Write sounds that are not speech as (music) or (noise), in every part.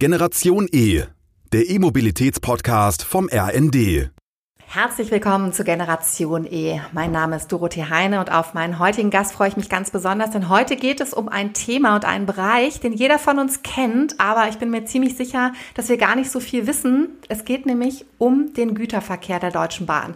Generation E, der E-Mobilitäts-Podcast vom RND. Herzlich willkommen zu Generation E. Mein Name ist Dorothee Heine und auf meinen heutigen Gast freue ich mich ganz besonders, denn heute geht es um ein Thema und einen Bereich, den jeder von uns kennt, aber ich bin mir ziemlich sicher, dass wir gar nicht so viel wissen. Es geht nämlich um den Güterverkehr der Deutschen Bahn.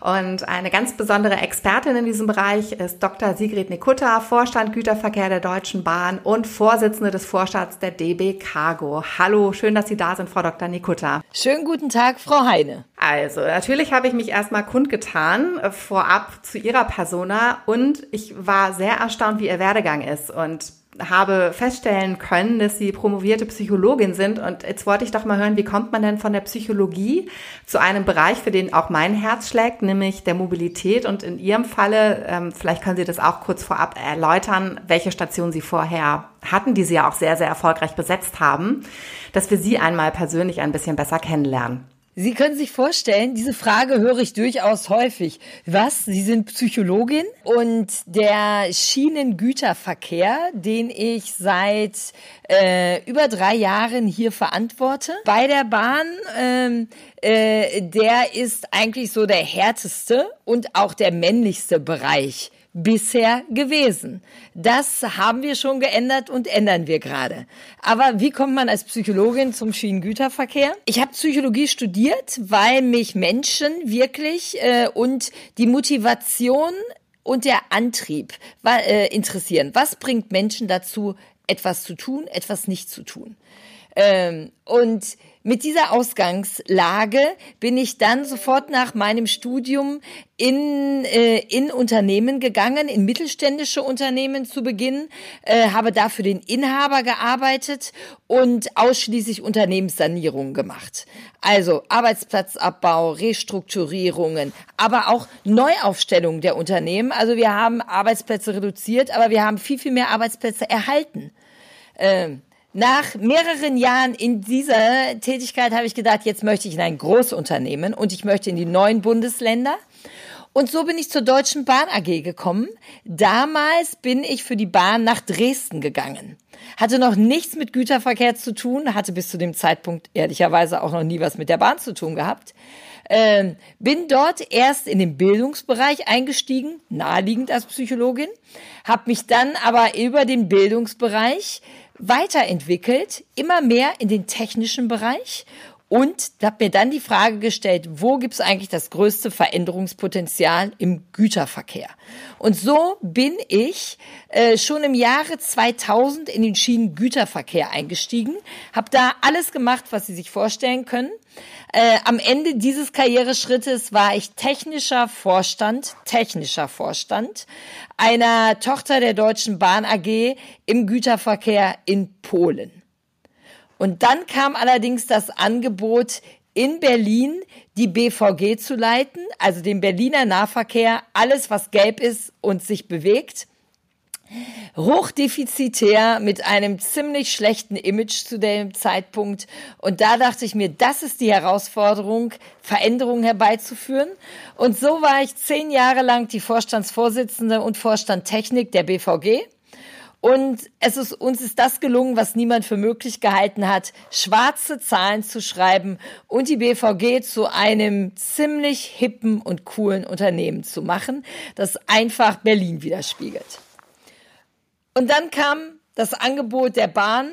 Und eine ganz besondere Expertin in diesem Bereich ist Dr. Sigrid Nikutta, Vorstand Güterverkehr der Deutschen Bahn und Vorsitzende des Vorstands der DB Cargo. Hallo, schön, dass Sie da sind, Frau Dr. Nikutta. Schönen guten Tag, Frau Heine. Also, natürlich habe ich mich erstmal kundgetan äh, vorab zu Ihrer Persona und ich war sehr erstaunt, wie Ihr Werdegang ist. Und habe feststellen können, dass Sie promovierte Psychologin sind. Und jetzt wollte ich doch mal hören, wie kommt man denn von der Psychologie zu einem Bereich, für den auch mein Herz schlägt, nämlich der Mobilität. Und in Ihrem Falle, ähm, vielleicht können Sie das auch kurz vorab erläutern, welche Station Sie vorher hatten, die Sie ja auch sehr, sehr erfolgreich besetzt haben, dass wir Sie einmal persönlich ein bisschen besser kennenlernen. Sie können sich vorstellen, diese Frage höre ich durchaus häufig. Was? Sie sind Psychologin und der Schienengüterverkehr, den ich seit äh, über drei Jahren hier verantworte bei der Bahn, ähm, äh, der ist eigentlich so der härteste und auch der männlichste Bereich bisher gewesen. Das haben wir schon geändert und ändern wir gerade. Aber wie kommt man als Psychologin zum Schienengüterverkehr? Ich habe Psychologie studiert, weil mich Menschen wirklich äh, und die Motivation und der Antrieb äh, interessieren. Was bringt Menschen dazu, etwas zu tun, etwas nicht zu tun? Ähm, und mit dieser Ausgangslage bin ich dann sofort nach meinem Studium in, äh, in Unternehmen gegangen, in mittelständische Unternehmen zu Beginn, äh, habe da für den Inhaber gearbeitet und ausschließlich Unternehmenssanierungen gemacht. Also Arbeitsplatzabbau, Restrukturierungen, aber auch Neuaufstellung der Unternehmen. Also wir haben Arbeitsplätze reduziert, aber wir haben viel, viel mehr Arbeitsplätze erhalten. Ähm, nach mehreren Jahren in dieser Tätigkeit habe ich gedacht, jetzt möchte ich in ein Großunternehmen und ich möchte in die neuen Bundesländer. Und so bin ich zur Deutschen Bahn AG gekommen. Damals bin ich für die Bahn nach Dresden gegangen. Hatte noch nichts mit Güterverkehr zu tun, hatte bis zu dem Zeitpunkt ehrlicherweise auch noch nie was mit der Bahn zu tun gehabt. Ähm, bin dort erst in den Bildungsbereich eingestiegen, naheliegend als Psychologin, habe mich dann aber über den Bildungsbereich weiterentwickelt, immer mehr in den technischen Bereich und habe mir dann die Frage gestellt, wo gibt es eigentlich das größte Veränderungspotenzial im Güterverkehr? Und so bin ich äh, schon im Jahre 2000 in den Schienengüterverkehr eingestiegen, habe da alles gemacht, was Sie sich vorstellen können. Äh, am Ende dieses Karriereschrittes war ich technischer Vorstand, technischer Vorstand einer Tochter der Deutschen Bahn AG im Güterverkehr in Polen. Und dann kam allerdings das Angebot, in Berlin die BVG zu leiten, also den Berliner Nahverkehr, alles was gelb ist und sich bewegt. Hochdefizitär mit einem ziemlich schlechten Image zu dem Zeitpunkt. Und da dachte ich mir, das ist die Herausforderung, Veränderungen herbeizuführen. Und so war ich zehn Jahre lang die Vorstandsvorsitzende und Vorstand Technik der BVG. Und es ist, uns ist das gelungen, was niemand für möglich gehalten hat, schwarze Zahlen zu schreiben und die BVG zu einem ziemlich hippen und coolen Unternehmen zu machen, das einfach Berlin widerspiegelt. Und dann kam das Angebot der Bahn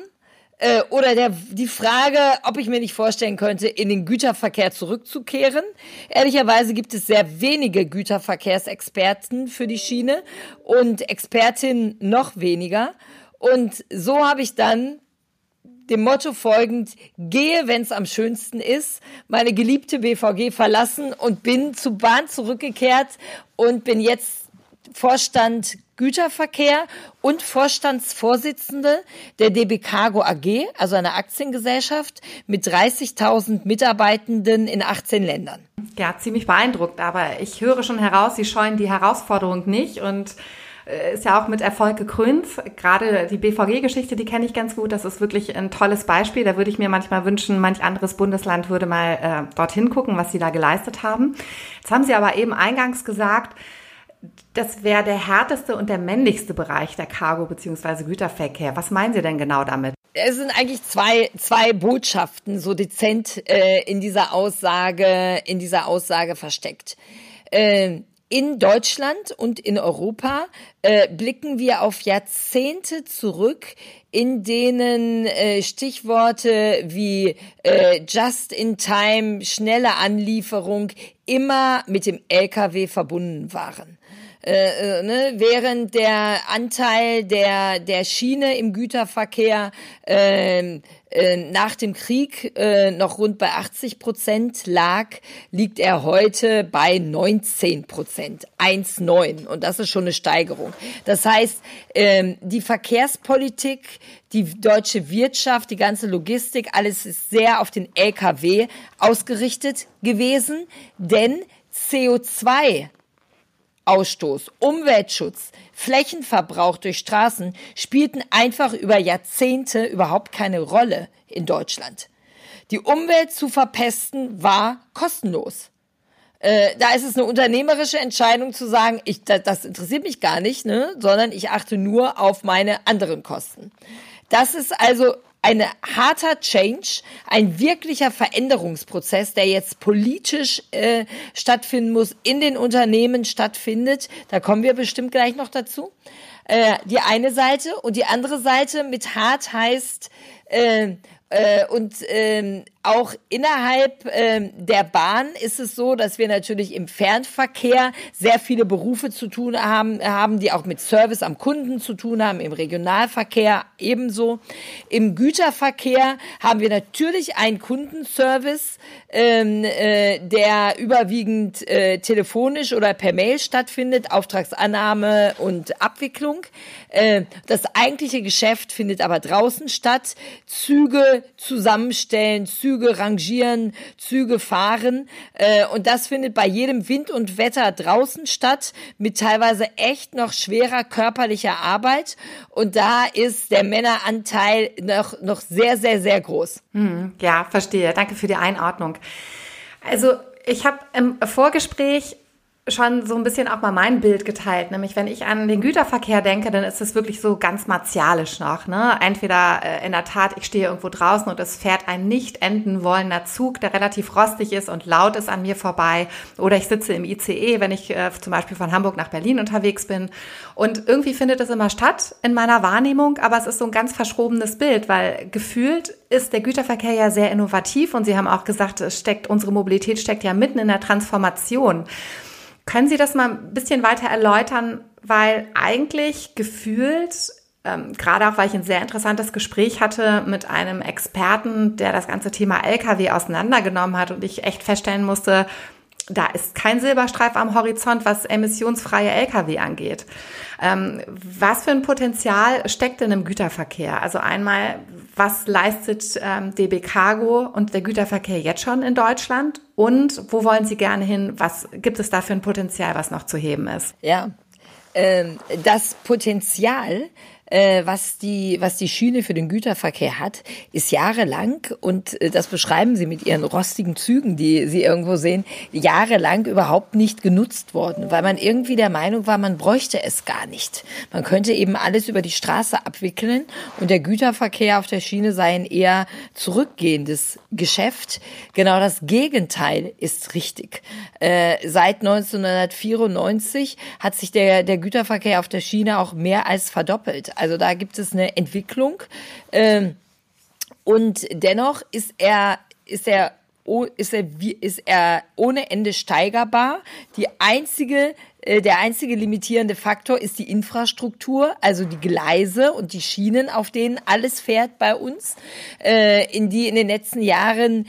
äh, oder der, die Frage, ob ich mir nicht vorstellen könnte, in den Güterverkehr zurückzukehren. Ehrlicherweise gibt es sehr wenige Güterverkehrsexperten für die Schiene und Expertinnen noch weniger. Und so habe ich dann dem Motto folgend, gehe, wenn es am schönsten ist, meine geliebte BVG verlassen und bin zu Bahn zurückgekehrt und bin jetzt Vorstand Güterverkehr und Vorstandsvorsitzende der DB Cargo AG, also einer Aktiengesellschaft mit 30.000 Mitarbeitenden in 18 Ländern. Ja, ziemlich beeindruckt, aber ich höre schon heraus, Sie scheuen die Herausforderung nicht und äh, ist ja auch mit Erfolg gekrönt. Gerade die BVG-Geschichte, die kenne ich ganz gut. Das ist wirklich ein tolles Beispiel. Da würde ich mir manchmal wünschen, manch anderes Bundesland würde mal äh, dorthin gucken, was sie da geleistet haben. Jetzt haben Sie aber eben eingangs gesagt, das wäre der härteste und der männlichste Bereich der Cargo- bzw. Güterverkehr. Was meinen Sie denn genau damit? es sind eigentlich zwei, zwei Botschaften so dezent äh, in dieser Aussage, in dieser Aussage versteckt. Äh, in Deutschland und in Europa äh, blicken wir auf Jahrzehnte zurück, in denen äh, Stichworte wie äh, Just-in-Time, schnelle Anlieferung immer mit dem Lkw verbunden waren. Äh, äh, ne, während der Anteil der, der Schiene im Güterverkehr äh, äh, nach dem Krieg äh, noch rund bei 80 Prozent lag, liegt er heute bei 19 Prozent, 1,9. Und das ist schon eine Steigerung. Das heißt, ähm, die Verkehrspolitik, die deutsche Wirtschaft, die ganze Logistik, alles ist sehr auf den Lkw ausgerichtet gewesen, denn CO2 Ausstoß, Umweltschutz, Flächenverbrauch durch Straßen spielten einfach über Jahrzehnte überhaupt keine Rolle in Deutschland. Die Umwelt zu verpesten war kostenlos. Äh, da ist es eine unternehmerische Entscheidung zu sagen, ich, das, das interessiert mich gar nicht, ne, sondern ich achte nur auf meine anderen Kosten. Das ist also ein harter Change, ein wirklicher Veränderungsprozess, der jetzt politisch äh, stattfinden muss, in den Unternehmen stattfindet. Da kommen wir bestimmt gleich noch dazu. Äh, die eine Seite und die andere Seite mit hart heißt äh, äh, und ähm, auch innerhalb ähm, der Bahn ist es so, dass wir natürlich im Fernverkehr sehr viele Berufe zu tun haben, haben, die auch mit Service am Kunden zu tun haben, im Regionalverkehr ebenso. Im Güterverkehr haben wir natürlich einen Kundenservice, ähm, äh, der überwiegend äh, telefonisch oder per Mail stattfindet, Auftragsannahme und Abwicklung. Äh, das eigentliche Geschäft findet aber draußen statt. Züge zusammenstellen, Züge Züge rangieren, Züge fahren. Äh, und das findet bei jedem Wind und Wetter draußen statt, mit teilweise echt noch schwerer körperlicher Arbeit. Und da ist der Männeranteil noch, noch sehr, sehr, sehr groß. Hm, ja, verstehe. Danke für die Einordnung. Also ich habe im Vorgespräch schon so ein bisschen auch mal mein Bild geteilt. Nämlich, wenn ich an den Güterverkehr denke, dann ist es wirklich so ganz martialisch noch. Ne? Entweder äh, in der Tat, ich stehe irgendwo draußen und es fährt ein nicht enden wollender Zug, der relativ rostig ist und laut ist an mir vorbei. Oder ich sitze im ICE, wenn ich äh, zum Beispiel von Hamburg nach Berlin unterwegs bin. Und irgendwie findet es immer statt in meiner Wahrnehmung, aber es ist so ein ganz verschrobenes Bild, weil gefühlt ist der Güterverkehr ja sehr innovativ und Sie haben auch gesagt, es steckt, unsere Mobilität steckt ja mitten in der Transformation. Können Sie das mal ein bisschen weiter erläutern? Weil eigentlich gefühlt, ähm, gerade auch weil ich ein sehr interessantes Gespräch hatte mit einem Experten, der das ganze Thema Lkw auseinandergenommen hat und ich echt feststellen musste, da ist kein Silberstreif am Horizont, was emissionsfreie Lkw angeht. Ähm, was für ein Potenzial steckt denn im Güterverkehr? Also einmal, was leistet ähm, DB Cargo und der Güterverkehr jetzt schon in Deutschland? Und wo wollen Sie gerne hin? Was gibt es da für ein Potenzial, was noch zu heben ist? Ja, ähm, das Potenzial was die was die Schiene für den Güterverkehr hat, ist jahrelang und äh, das beschreiben sie mit ihren rostigen Zügen, die sie irgendwo sehen, jahrelang überhaupt nicht genutzt worden, weil man irgendwie der Meinung war, man bräuchte es gar nicht. Man könnte eben alles über die Straße abwickeln und der Güterverkehr auf der Schiene sei ein eher zurückgehendes Geschäft. Genau das Gegenteil ist richtig. Äh, seit 1994 hat sich der der Güterverkehr auf der Schiene auch mehr als verdoppelt. Also da gibt es eine Entwicklung. Ähm, und dennoch ist er, ist er ist er, ist er ohne Ende steigerbar. Die einzige, äh, der einzige limitierende Faktor ist die Infrastruktur, also die Gleise und die Schienen, auf denen alles fährt bei uns, äh, in die in den letzten Jahren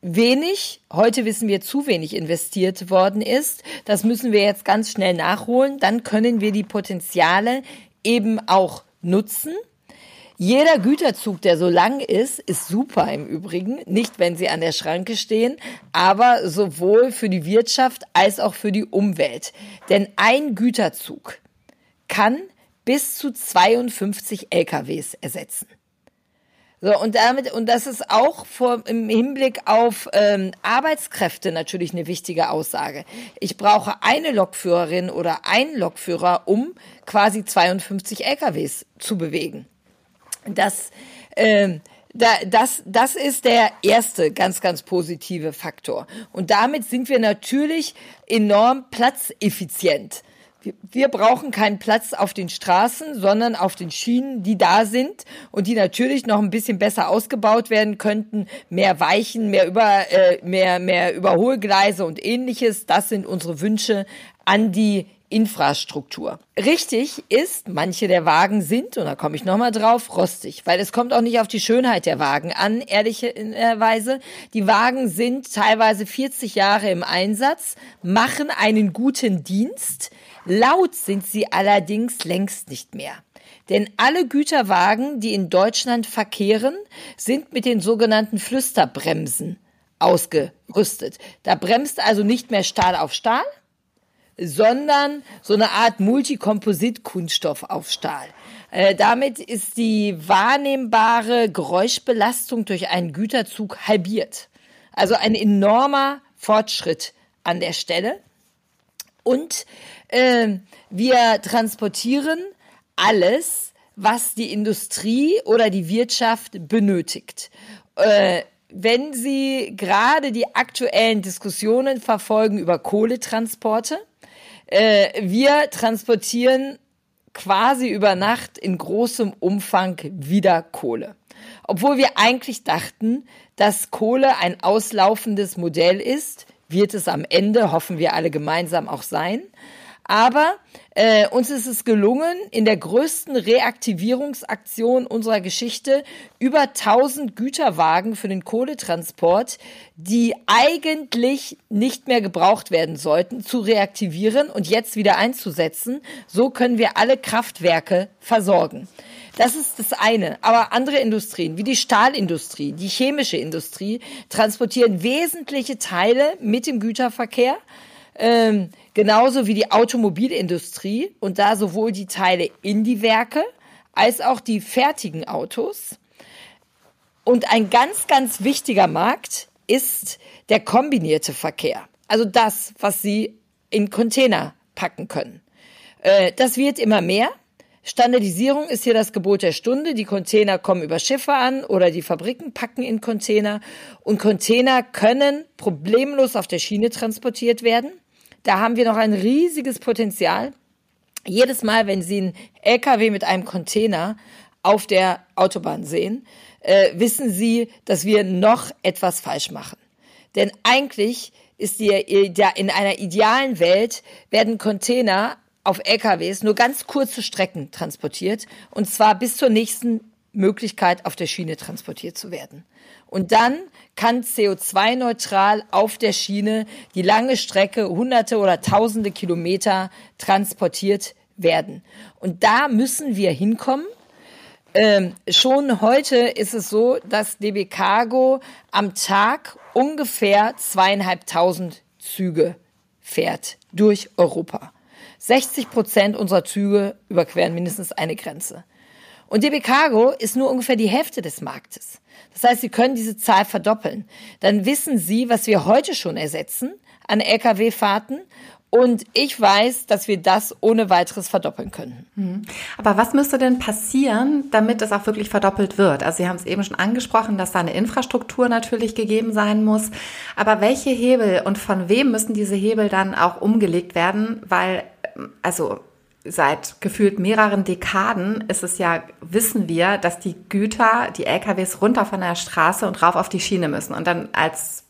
wenig, heute wissen wir zu wenig investiert worden ist. Das müssen wir jetzt ganz schnell nachholen. Dann können wir die Potenziale eben auch nutzen. Jeder Güterzug, der so lang ist, ist super im Übrigen. Nicht, wenn sie an der Schranke stehen, aber sowohl für die Wirtschaft als auch für die Umwelt. Denn ein Güterzug kann bis zu 52 LKWs ersetzen. So, und damit, und das ist auch vor, im Hinblick auf ähm, Arbeitskräfte natürlich eine wichtige Aussage. Ich brauche eine Lokführerin oder einen Lokführer, um quasi 52 LKWs zu bewegen. Das Ähm, da, das, das ist der erste ganz, ganz positive Faktor. Und damit sind wir natürlich enorm platzeffizient. Wir, brauchen keinen Platz auf den Straßen, sondern auf den Schienen, die da sind und die natürlich noch ein bisschen besser ausgebaut werden könnten. Mehr Weichen, mehr, über, äh, mehr, mehr Überholgleise und ähnliches. Das sind unsere Wünsche an die Infrastruktur. Richtig ist, manche der Wagen sind, und da komme ich nochmal drauf, rostig, weil es kommt auch nicht auf die Schönheit der Wagen an, ehrlicherweise. Die Wagen sind teilweise 40 Jahre im Einsatz, machen einen guten Dienst. Laut sind sie allerdings längst nicht mehr. Denn alle Güterwagen, die in Deutschland verkehren, sind mit den sogenannten Flüsterbremsen ausgerüstet. Da bremst also nicht mehr Stahl auf Stahl, sondern so eine Art Multikomposit-Kunststoff auf Stahl. Äh, damit ist die wahrnehmbare Geräuschbelastung durch einen Güterzug halbiert. Also ein enormer Fortschritt an der Stelle. Und äh, wir transportieren alles, was die Industrie oder die Wirtschaft benötigt. Äh, wenn Sie gerade die aktuellen Diskussionen verfolgen über Kohletransporte, äh, wir transportieren quasi über Nacht in großem Umfang wieder Kohle. Obwohl wir eigentlich dachten, dass Kohle ein auslaufendes Modell ist, wird es am Ende, hoffen wir alle gemeinsam auch sein. Aber äh, uns ist es gelungen, in der größten Reaktivierungsaktion unserer Geschichte über 1000 Güterwagen für den Kohletransport, die eigentlich nicht mehr gebraucht werden sollten, zu reaktivieren und jetzt wieder einzusetzen. So können wir alle Kraftwerke versorgen. Das ist das eine. Aber andere Industrien, wie die Stahlindustrie, die chemische Industrie, transportieren wesentliche Teile mit dem Güterverkehr ähm, genauso wie die Automobilindustrie und da sowohl die Teile in die Werke als auch die fertigen Autos. Und ein ganz, ganz wichtiger Markt ist der kombinierte Verkehr. Also das, was Sie in Container packen können. Äh, das wird immer mehr. Standardisierung ist hier das Gebot der Stunde. Die Container kommen über Schiffe an oder die Fabriken packen in Container. Und Container können problemlos auf der Schiene transportiert werden. Da haben wir noch ein riesiges Potenzial. Jedes Mal, wenn Sie einen LKW mit einem Container auf der Autobahn sehen, äh, wissen Sie, dass wir noch etwas falsch machen. Denn eigentlich ist die, in einer idealen Welt werden Container auf LKWs nur ganz kurze Strecken transportiert und zwar bis zur nächsten Möglichkeit auf der Schiene transportiert zu werden. Und dann kann CO2-neutral auf der Schiene die lange Strecke, hunderte oder tausende Kilometer transportiert werden. Und da müssen wir hinkommen. Ähm, schon heute ist es so, dass DB Cargo am Tag ungefähr zweieinhalbtausend Züge fährt durch Europa. 60 Prozent unserer Züge überqueren mindestens eine Grenze. Und DB Cargo ist nur ungefähr die Hälfte des Marktes. Das heißt, Sie können diese Zahl verdoppeln. Dann wissen Sie, was wir heute schon ersetzen an Lkw-Fahrten. Und ich weiß, dass wir das ohne weiteres verdoppeln können. Mhm. Aber was müsste denn passieren, damit es auch wirklich verdoppelt wird? Also Sie haben es eben schon angesprochen, dass da eine Infrastruktur natürlich gegeben sein muss. Aber welche Hebel und von wem müssen diese Hebel dann auch umgelegt werden? Weil, also seit gefühlt mehreren Dekaden ist es ja, wissen wir, dass die Güter, die LKWs runter von der Straße und rauf auf die Schiene müssen. Und dann als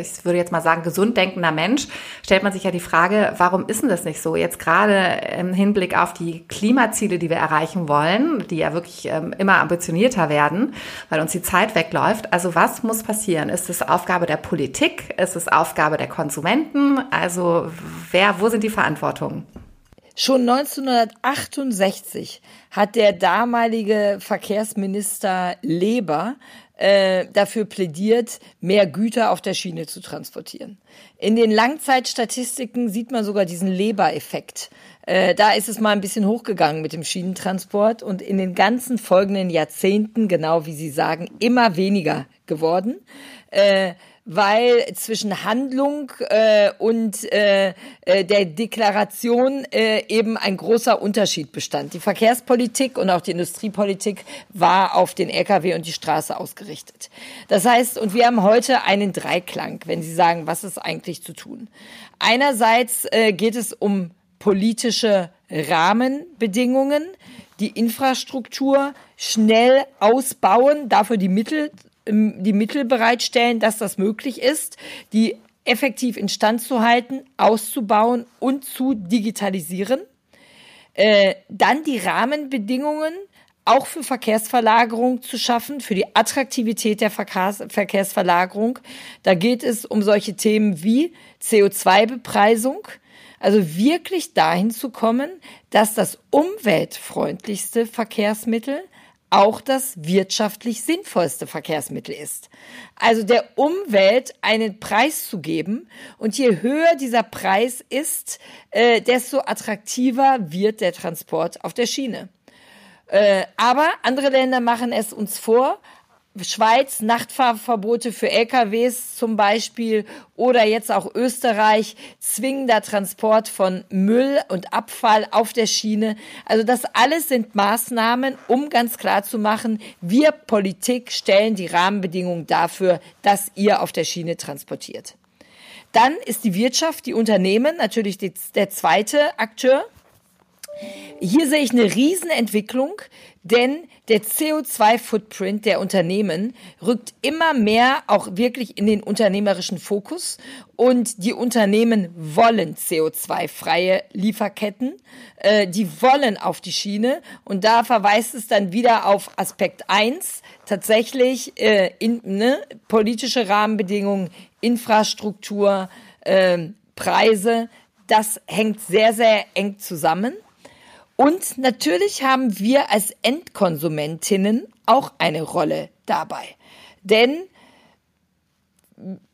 ich würde jetzt mal sagen, gesund denkender Mensch, stellt man sich ja die Frage, warum ist denn das nicht so? Jetzt gerade im Hinblick auf die Klimaziele, die wir erreichen wollen, die ja wirklich ähm, immer ambitionierter werden, weil uns die Zeit wegläuft. Also was muss passieren? Ist es Aufgabe der Politik? Ist es Aufgabe der Konsumenten? Also wer, wo sind die Verantwortungen? Schon 1968 hat der damalige Verkehrsminister Leber äh, dafür plädiert, mehr Güter auf der Schiene zu transportieren. In den Langzeitstatistiken sieht man sogar diesen Leber-Effekt. Äh, da ist es mal ein bisschen hochgegangen mit dem Schienentransport und in den ganzen folgenden Jahrzehnten, genau wie Sie sagen, immer weniger geworden. Äh, weil zwischen Handlung äh, und äh, äh, der Deklaration äh, eben ein großer Unterschied bestand. Die Verkehrspolitik und auch die Industriepolitik war auf den Lkw und die Straße ausgerichtet. Das heißt, und wir haben heute einen Dreiklang, wenn Sie sagen, was ist eigentlich zu tun. Einerseits äh, geht es um politische Rahmenbedingungen, die Infrastruktur schnell ausbauen, dafür die Mittel die Mittel bereitstellen, dass das möglich ist, die effektiv instand zu halten, auszubauen und zu digitalisieren. Äh, dann die Rahmenbedingungen auch für Verkehrsverlagerung zu schaffen, für die Attraktivität der Verkehrs Verkehrsverlagerung. Da geht es um solche Themen wie CO2-Bepreisung, also wirklich dahin zu kommen, dass das umweltfreundlichste Verkehrsmittel auch das wirtschaftlich sinnvollste Verkehrsmittel ist. Also der Umwelt einen Preis zu geben und je höher dieser Preis ist, äh, desto attraktiver wird der Transport auf der Schiene. Äh, aber andere Länder machen es uns vor, Schweiz Nachtfahrverbote für LKWs zum Beispiel oder jetzt auch Österreich zwingender Transport von Müll und Abfall auf der Schiene. Also das alles sind Maßnahmen, um ganz klar zu machen, wir Politik stellen die Rahmenbedingungen dafür, dass ihr auf der Schiene transportiert. Dann ist die Wirtschaft, die Unternehmen natürlich der zweite Akteur. Hier sehe ich eine Riesenentwicklung, denn der CO2-Footprint der Unternehmen rückt immer mehr auch wirklich in den unternehmerischen Fokus. Und die Unternehmen wollen CO2-freie Lieferketten, äh, die wollen auf die Schiene. Und da verweist es dann wieder auf Aspekt eins tatsächlich äh, in, ne, politische Rahmenbedingungen, Infrastruktur, äh, Preise, das hängt sehr, sehr eng zusammen. Und natürlich haben wir als Endkonsumentinnen auch eine Rolle dabei. Denn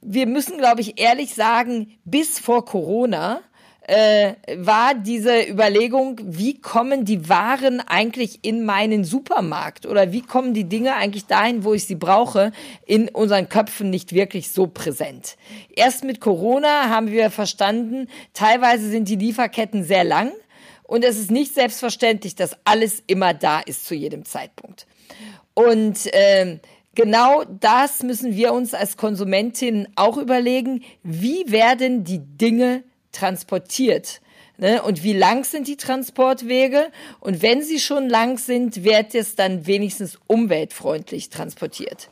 wir müssen, glaube ich, ehrlich sagen, bis vor Corona äh, war diese Überlegung, wie kommen die Waren eigentlich in meinen Supermarkt oder wie kommen die Dinge eigentlich dahin, wo ich sie brauche, in unseren Köpfen nicht wirklich so präsent. Erst mit Corona haben wir verstanden, teilweise sind die Lieferketten sehr lang und es ist nicht selbstverständlich, dass alles immer da ist zu jedem Zeitpunkt. Und ähm, genau das müssen wir uns als Konsumentinnen auch überlegen. Wie werden die Dinge transportiert? Ne? Und wie lang sind die Transportwege? Und wenn sie schon lang sind, wird es dann wenigstens umweltfreundlich transportiert.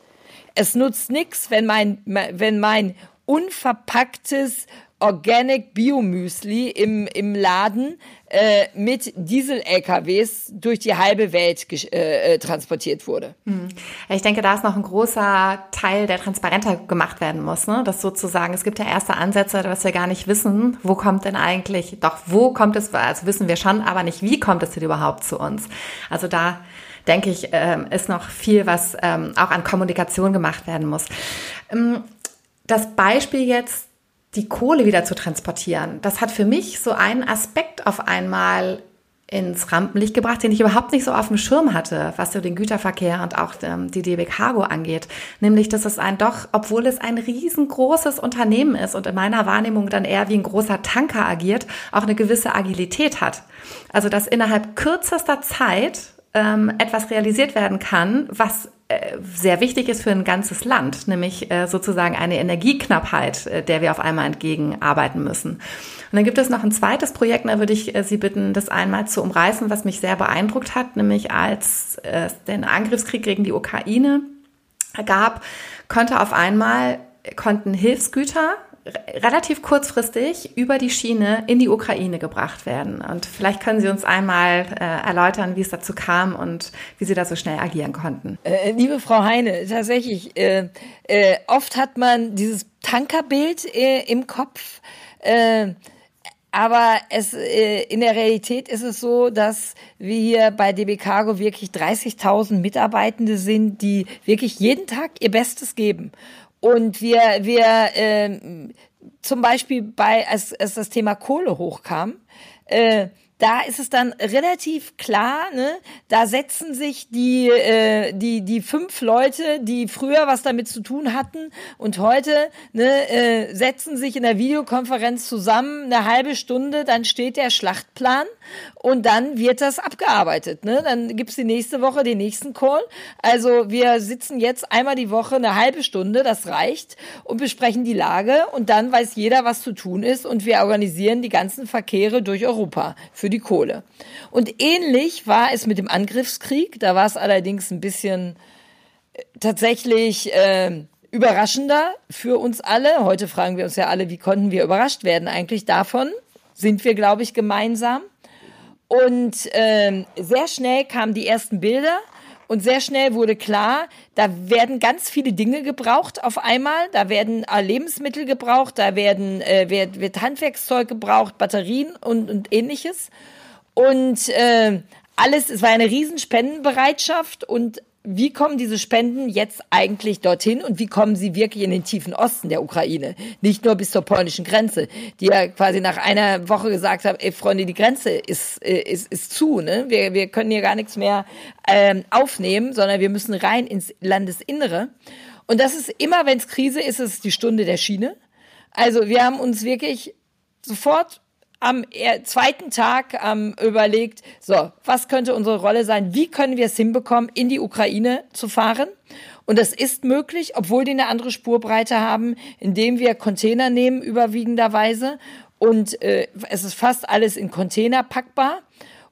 Es nutzt nichts, wenn mein, wenn mein unverpacktes Organic Biomüsli im, im Laden äh, mit Diesel-LKWs durch die halbe Welt äh, äh, transportiert wurde. Hm. Ich denke, da ist noch ein großer Teil, der transparenter gemacht werden muss. Ne? Das sozusagen, es gibt ja erste Ansätze, dass wir gar nicht wissen, wo kommt denn eigentlich, doch wo kommt es, also wissen wir schon, aber nicht, wie kommt es denn überhaupt zu uns? Also da denke ich, ähm, ist noch viel, was ähm, auch an Kommunikation gemacht werden muss. Ähm, das Beispiel jetzt die Kohle wieder zu transportieren. Das hat für mich so einen Aspekt auf einmal ins Rampenlicht gebracht, den ich überhaupt nicht so auf dem Schirm hatte, was so den Güterverkehr und auch ähm, die DB Cargo angeht. Nämlich, dass es ein doch, obwohl es ein riesengroßes Unternehmen ist und in meiner Wahrnehmung dann eher wie ein großer Tanker agiert, auch eine gewisse Agilität hat. Also, dass innerhalb kürzester Zeit ähm, etwas realisiert werden kann, was äh, sehr wichtig ist für ein ganzes Land, nämlich äh, sozusagen eine Energieknappheit, äh, der wir auf einmal entgegenarbeiten müssen. Und dann gibt es noch ein zweites Projekt, da würde ich Sie bitten, das einmal zu umreißen, was mich sehr beeindruckt hat, nämlich als es den Angriffskrieg gegen die Ukraine gab, konnte auf einmal konnten Hilfsgüter relativ kurzfristig über die Schiene in die Ukraine gebracht werden. Und vielleicht können Sie uns einmal äh, erläutern, wie es dazu kam und wie Sie da so schnell agieren konnten. Äh, liebe Frau Heine, tatsächlich, äh, äh, oft hat man dieses Tankerbild äh, im Kopf. Äh, aber es, in der Realität ist es so, dass wir hier bei DB Cargo wirklich 30.000 Mitarbeitende sind, die wirklich jeden Tag ihr Bestes geben. Und wir, wir äh, zum Beispiel bei, als, als das Thema Kohle hochkam, äh, da ist es dann relativ klar, ne? da setzen sich die, äh, die, die fünf Leute, die früher was damit zu tun hatten und heute ne, äh, setzen sich in der Videokonferenz zusammen eine halbe Stunde, dann steht der Schlachtplan und dann wird das abgearbeitet. Ne? Dann gibt's die nächste Woche den nächsten Call. Also wir sitzen jetzt einmal die Woche eine halbe Stunde, das reicht, und besprechen die Lage und dann weiß jeder, was zu tun ist und wir organisieren die ganzen Verkehre durch Europa für die Kohle. Und ähnlich war es mit dem Angriffskrieg. Da war es allerdings ein bisschen äh, tatsächlich äh, überraschender für uns alle. Heute fragen wir uns ja alle, wie konnten wir überrascht werden eigentlich davon? Sind wir, glaube ich, gemeinsam. Und äh, sehr schnell kamen die ersten Bilder. Und sehr schnell wurde klar, da werden ganz viele Dinge gebraucht auf einmal. Da werden äh, Lebensmittel gebraucht, da werden, äh, wird, wird Handwerkszeug gebraucht, Batterien und, und ähnliches. Und äh, alles, es war eine riesen Spendenbereitschaft und wie kommen diese Spenden jetzt eigentlich dorthin und wie kommen sie wirklich in den tiefen Osten der Ukraine? Nicht nur bis zur polnischen Grenze, die ja quasi nach einer Woche gesagt haben, ey Freunde, die Grenze ist, äh, ist, ist zu, ne? Wir, wir können hier gar nichts mehr ähm, aufnehmen, sondern wir müssen rein ins Landesinnere. Und das ist immer, wenn es Krise ist, ist es die Stunde der Schiene. Also wir haben uns wirklich sofort am zweiten Tag ähm, überlegt, so, was könnte unsere Rolle sein? Wie können wir es hinbekommen, in die Ukraine zu fahren? Und das ist möglich, obwohl die eine andere Spurbreite haben, indem wir Container nehmen, überwiegenderweise. Und äh, es ist fast alles in Container packbar.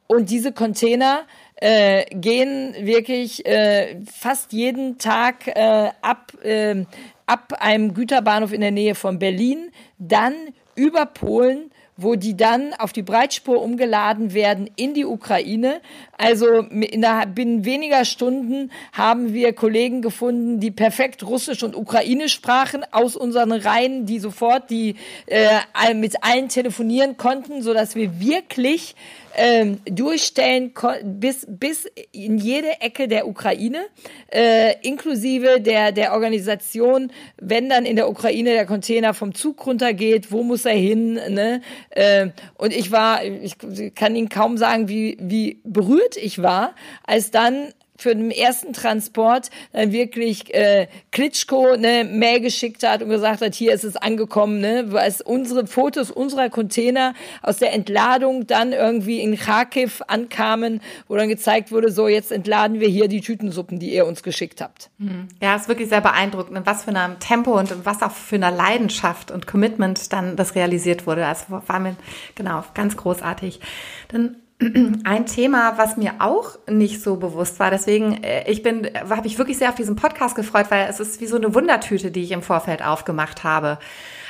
Und diese Container äh, gehen wirklich äh, fast jeden Tag äh, ab, äh, ab einem Güterbahnhof in der Nähe von Berlin, dann über Polen wo die dann auf die Breitspur umgeladen werden in die Ukraine. Also innerhalb binnen weniger Stunden haben wir Kollegen gefunden, die perfekt Russisch und Ukrainisch sprachen aus unseren Reihen, die sofort die äh, mit allen telefonieren konnten, so dass wir wirklich ähm, durchstellen bis, bis in jede Ecke der Ukraine, äh, inklusive der, der Organisation, wenn dann in der Ukraine der Container vom Zug runtergeht, wo muss er hin? Ne? Äh, und ich war, ich kann Ihnen kaum sagen, wie, wie berührt ich war, als dann für den ersten Transport dann wirklich äh, Klitschko ne, Mail geschickt hat und gesagt hat, hier ist es angekommen, ne, weil unsere Fotos unserer Container aus der Entladung dann irgendwie in Kharkiv ankamen, wo dann gezeigt wurde, so jetzt entladen wir hier die Tütensuppen, die ihr uns geschickt habt. Mhm. Ja, ist wirklich sehr beeindruckend, in was für einem Tempo und was auch für einer Leidenschaft und Commitment dann das realisiert wurde. Also war mir genau ganz großartig. Dann ein Thema, was mir auch nicht so bewusst war. Deswegen, äh, ich bin, habe ich wirklich sehr auf diesen Podcast gefreut, weil es ist wie so eine Wundertüte, die ich im Vorfeld aufgemacht habe.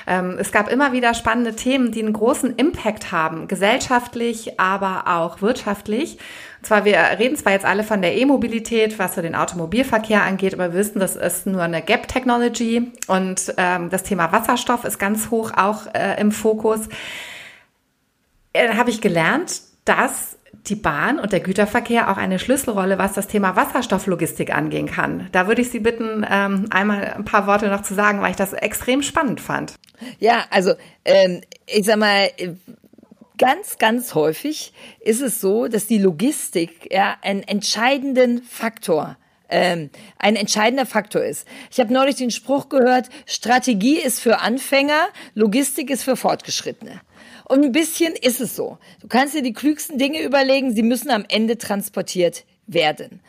Ähm, es gab immer wieder spannende Themen, die einen großen Impact haben, gesellschaftlich, aber auch wirtschaftlich. Und zwar, wir reden zwar jetzt alle von der E-Mobilität, was so den Automobilverkehr angeht, aber wir wissen, das ist nur eine Gap-Technology und ähm, das Thema Wasserstoff ist ganz hoch auch äh, im Fokus. Äh, habe ich gelernt, dass die Bahn und der Güterverkehr auch eine Schlüsselrolle, was das Thema Wasserstofflogistik angehen kann. Da würde ich Sie bitten, ähm, einmal ein paar Worte noch zu sagen, weil ich das extrem spannend fand. Ja, also ähm, ich sag mal, ganz, ganz häufig ist es so, dass die Logistik ja einen entscheidenden Faktor ähm, ein entscheidender Faktor ist. Ich habe neulich den Spruch gehört, Strategie ist für Anfänger, Logistik ist für Fortgeschrittene. Und ein bisschen ist es so. Du kannst dir die klügsten Dinge überlegen, sie müssen am Ende transportiert werden.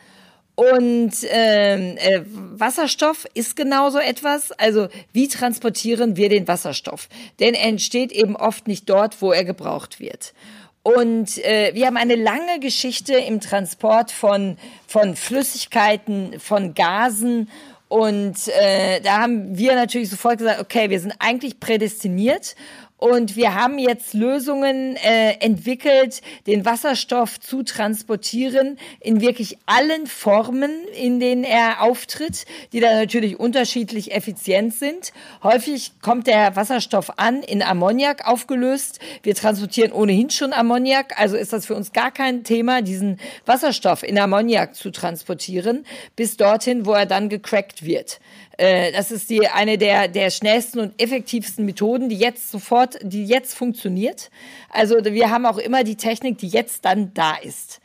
Und ähm, äh, Wasserstoff ist genauso etwas. Also wie transportieren wir den Wasserstoff? Denn er entsteht eben oft nicht dort, wo er gebraucht wird. Und äh, wir haben eine lange Geschichte im Transport von, von Flüssigkeiten, von Gasen. Und äh, da haben wir natürlich sofort gesagt, okay, wir sind eigentlich prädestiniert und wir haben jetzt Lösungen äh, entwickelt, den Wasserstoff zu transportieren in wirklich allen Formen, in denen er auftritt, die dann natürlich unterschiedlich effizient sind. Häufig kommt der Wasserstoff an in Ammoniak aufgelöst. Wir transportieren ohnehin schon Ammoniak, also ist das für uns gar kein Thema, diesen Wasserstoff in Ammoniak zu transportieren, bis dorthin, wo er dann gecrackt wird. Äh, das ist die eine der der schnellsten und effektivsten Methoden, die jetzt sofort, die jetzt funktioniert. Also wir haben auch immer die Technik, die jetzt dann da ist.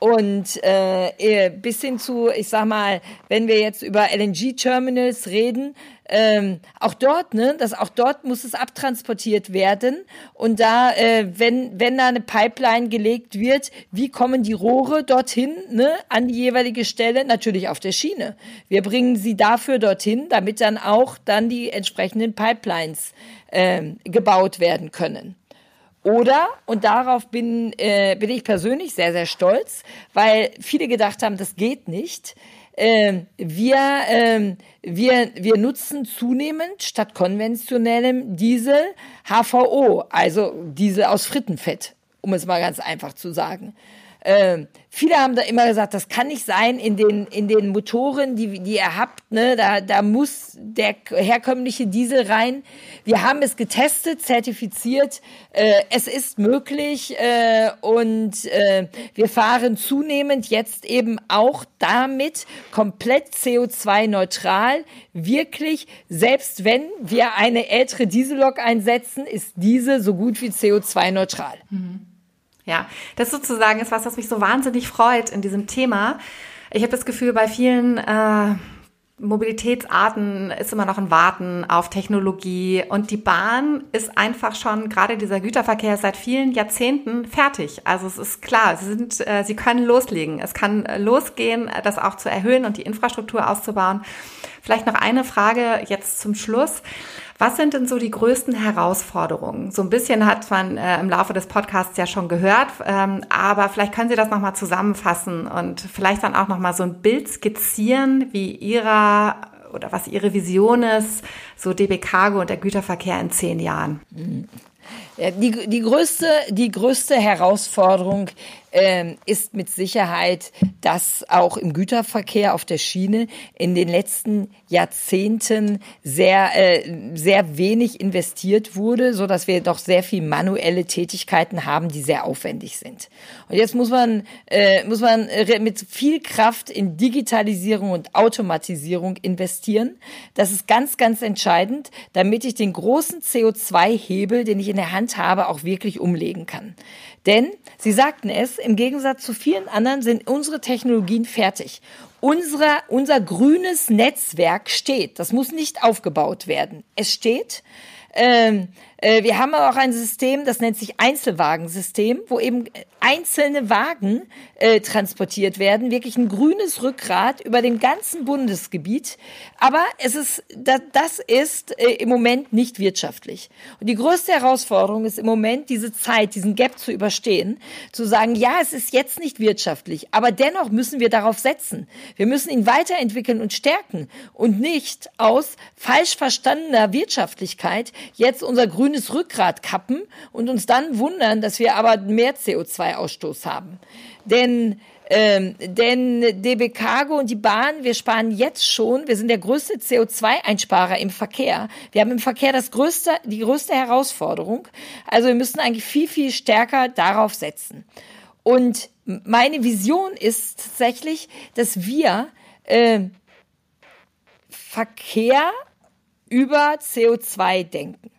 Und äh, bis hin zu, ich sag mal, wenn wir jetzt über LNG-Terminals reden, ähm, auch dort, ne, dass auch dort muss es abtransportiert werden. Und da, äh, wenn, wenn da eine Pipeline gelegt wird, wie kommen die Rohre dorthin, ne, an die jeweilige Stelle? Natürlich auf der Schiene. Wir bringen sie dafür dorthin, damit dann auch dann die entsprechenden Pipelines äh, gebaut werden können. Oder, und darauf bin, äh, bin ich persönlich sehr, sehr stolz, weil viele gedacht haben, das geht nicht. Ähm, wir, ähm, wir, wir nutzen zunehmend statt konventionellem Diesel HVO, also Diesel aus Frittenfett, um es mal ganz einfach zu sagen. Ähm, viele haben da immer gesagt, das kann nicht sein in den, in den Motoren, die, die ihr habt, ne, da, da muss der herkömmliche Diesel rein. Wir haben es getestet, zertifiziert, äh, es ist möglich äh, und äh, wir fahren zunehmend jetzt eben auch damit komplett CO2-neutral. Wirklich, selbst wenn wir eine ältere Diesellok einsetzen, ist diese so gut wie CO2-neutral. Mhm. Ja, das sozusagen ist was, was mich so wahnsinnig freut in diesem Thema. Ich habe das Gefühl, bei vielen äh, Mobilitätsarten ist immer noch ein Warten auf Technologie und die Bahn ist einfach schon, gerade dieser Güterverkehr seit vielen Jahrzehnten fertig. Also es ist klar, sie, sind, äh, sie können loslegen. Es kann losgehen, das auch zu erhöhen und die Infrastruktur auszubauen. Vielleicht noch eine Frage jetzt zum Schluss. Was sind denn so die größten Herausforderungen? So ein bisschen hat man äh, im Laufe des Podcasts ja schon gehört, ähm, aber vielleicht können Sie das nochmal zusammenfassen und vielleicht dann auch nochmal so ein Bild skizzieren, wie Ihrer oder was Ihre Vision ist, so DB Cargo und der Güterverkehr in zehn Jahren. Die, die, größte, die größte Herausforderung ähm, ist mit Sicherheit, dass auch im Güterverkehr auf der Schiene in den letzten Jahrzehnten sehr, äh, sehr wenig investiert wurde, so dass wir doch sehr viel manuelle Tätigkeiten haben, die sehr aufwendig sind. Und jetzt muss man, äh, muss man mit viel Kraft in Digitalisierung und Automatisierung investieren. Das ist ganz, ganz entscheidend, damit ich den großen CO2-Hebel, den ich in der Hand habe, auch wirklich umlegen kann. Denn, Sie sagten es, im Gegensatz zu vielen anderen sind unsere Technologien fertig. Unser, unser grünes Netzwerk steht. Das muss nicht aufgebaut werden. Es steht. Ähm, äh, wir haben auch ein System, das nennt sich Einzelwagensystem, wo eben einzelne Wagen äh, transportiert werden, wirklich ein grünes Rückgrat über dem ganzen Bundesgebiet. Aber es ist, das, ist äh, im Moment nicht wirtschaftlich. Und die größte Herausforderung ist im Moment, diese Zeit, diesen Gap zu überstehen, zu sagen, ja, es ist jetzt nicht wirtschaftlich, aber dennoch müssen wir darauf setzen. Wir müssen ihn weiterentwickeln und stärken und nicht aus falsch verstandener Wirtschaftlichkeit jetzt unser grünes grünes Rückgrat kappen und uns dann wundern, dass wir aber mehr CO2-Ausstoß haben. Denn ähm, denn DB Cargo und die Bahn, wir sparen jetzt schon, wir sind der größte CO2-Einsparer im Verkehr. Wir haben im Verkehr das größte, die größte Herausforderung. Also wir müssen eigentlich viel, viel stärker darauf setzen. Und meine Vision ist tatsächlich, dass wir äh, Verkehr über CO2 denken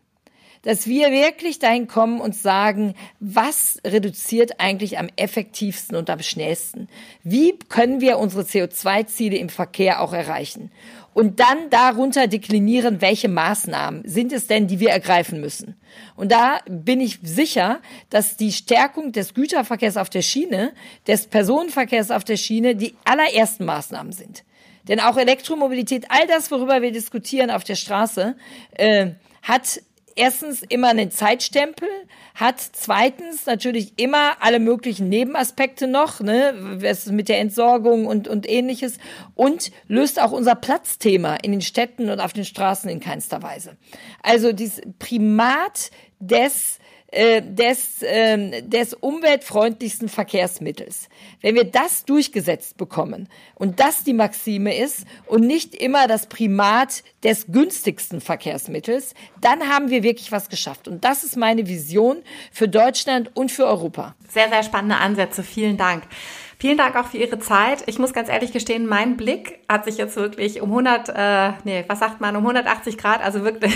dass wir wirklich dahin kommen und sagen, was reduziert eigentlich am effektivsten und am schnellsten? Wie können wir unsere CO2-Ziele im Verkehr auch erreichen? Und dann darunter deklinieren, welche Maßnahmen sind es denn, die wir ergreifen müssen. Und da bin ich sicher, dass die Stärkung des Güterverkehrs auf der Schiene, des Personenverkehrs auf der Schiene die allerersten Maßnahmen sind. Denn auch Elektromobilität, all das, worüber wir diskutieren auf der Straße, äh, hat erstens immer einen Zeitstempel, hat zweitens natürlich immer alle möglichen Nebenaspekte noch, ne, was mit der Entsorgung und, und ähnliches und löst auch unser Platzthema in den Städten und auf den Straßen in keinster Weise. Also dieses Primat des äh, des, äh, des umweltfreundlichsten Verkehrsmittels. Wenn wir das durchgesetzt bekommen und das die Maxime ist und nicht immer das Primat des günstigsten Verkehrsmittels, dann haben wir wirklich was geschafft. Und das ist meine Vision für Deutschland und für Europa. Sehr, sehr spannende Ansätze. Vielen Dank. Vielen Dank auch für Ihre Zeit. Ich muss ganz ehrlich gestehen, mein Blick hat sich jetzt wirklich um 100, äh, nee, was sagt man, um 180 Grad, also wirklich,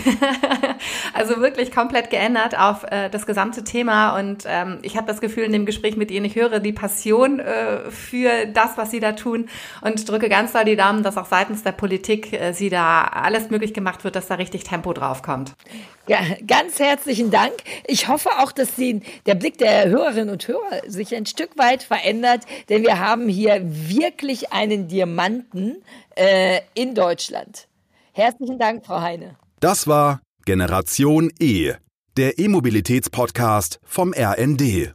(laughs) also wirklich komplett geändert auf äh, das gesamte Thema. Und ähm, ich habe das Gefühl in dem Gespräch mit Ihnen, ich höre die Passion äh, für das, was Sie da tun und drücke ganz doll die Daumen, dass auch seitens der Politik äh, Sie da alles möglich gemacht wird, dass da richtig Tempo drauf kommt. Ja, ganz herzlichen Dank. Ich hoffe auch, dass die, der Blick der Hörerinnen und Hörer sich ein Stück weit verändert, denn wir haben hier wirklich einen Diamanten äh, in Deutschland. Herzlichen Dank, Frau Heine. Das war Generation E, der E-Mobilitäts-Podcast vom RND.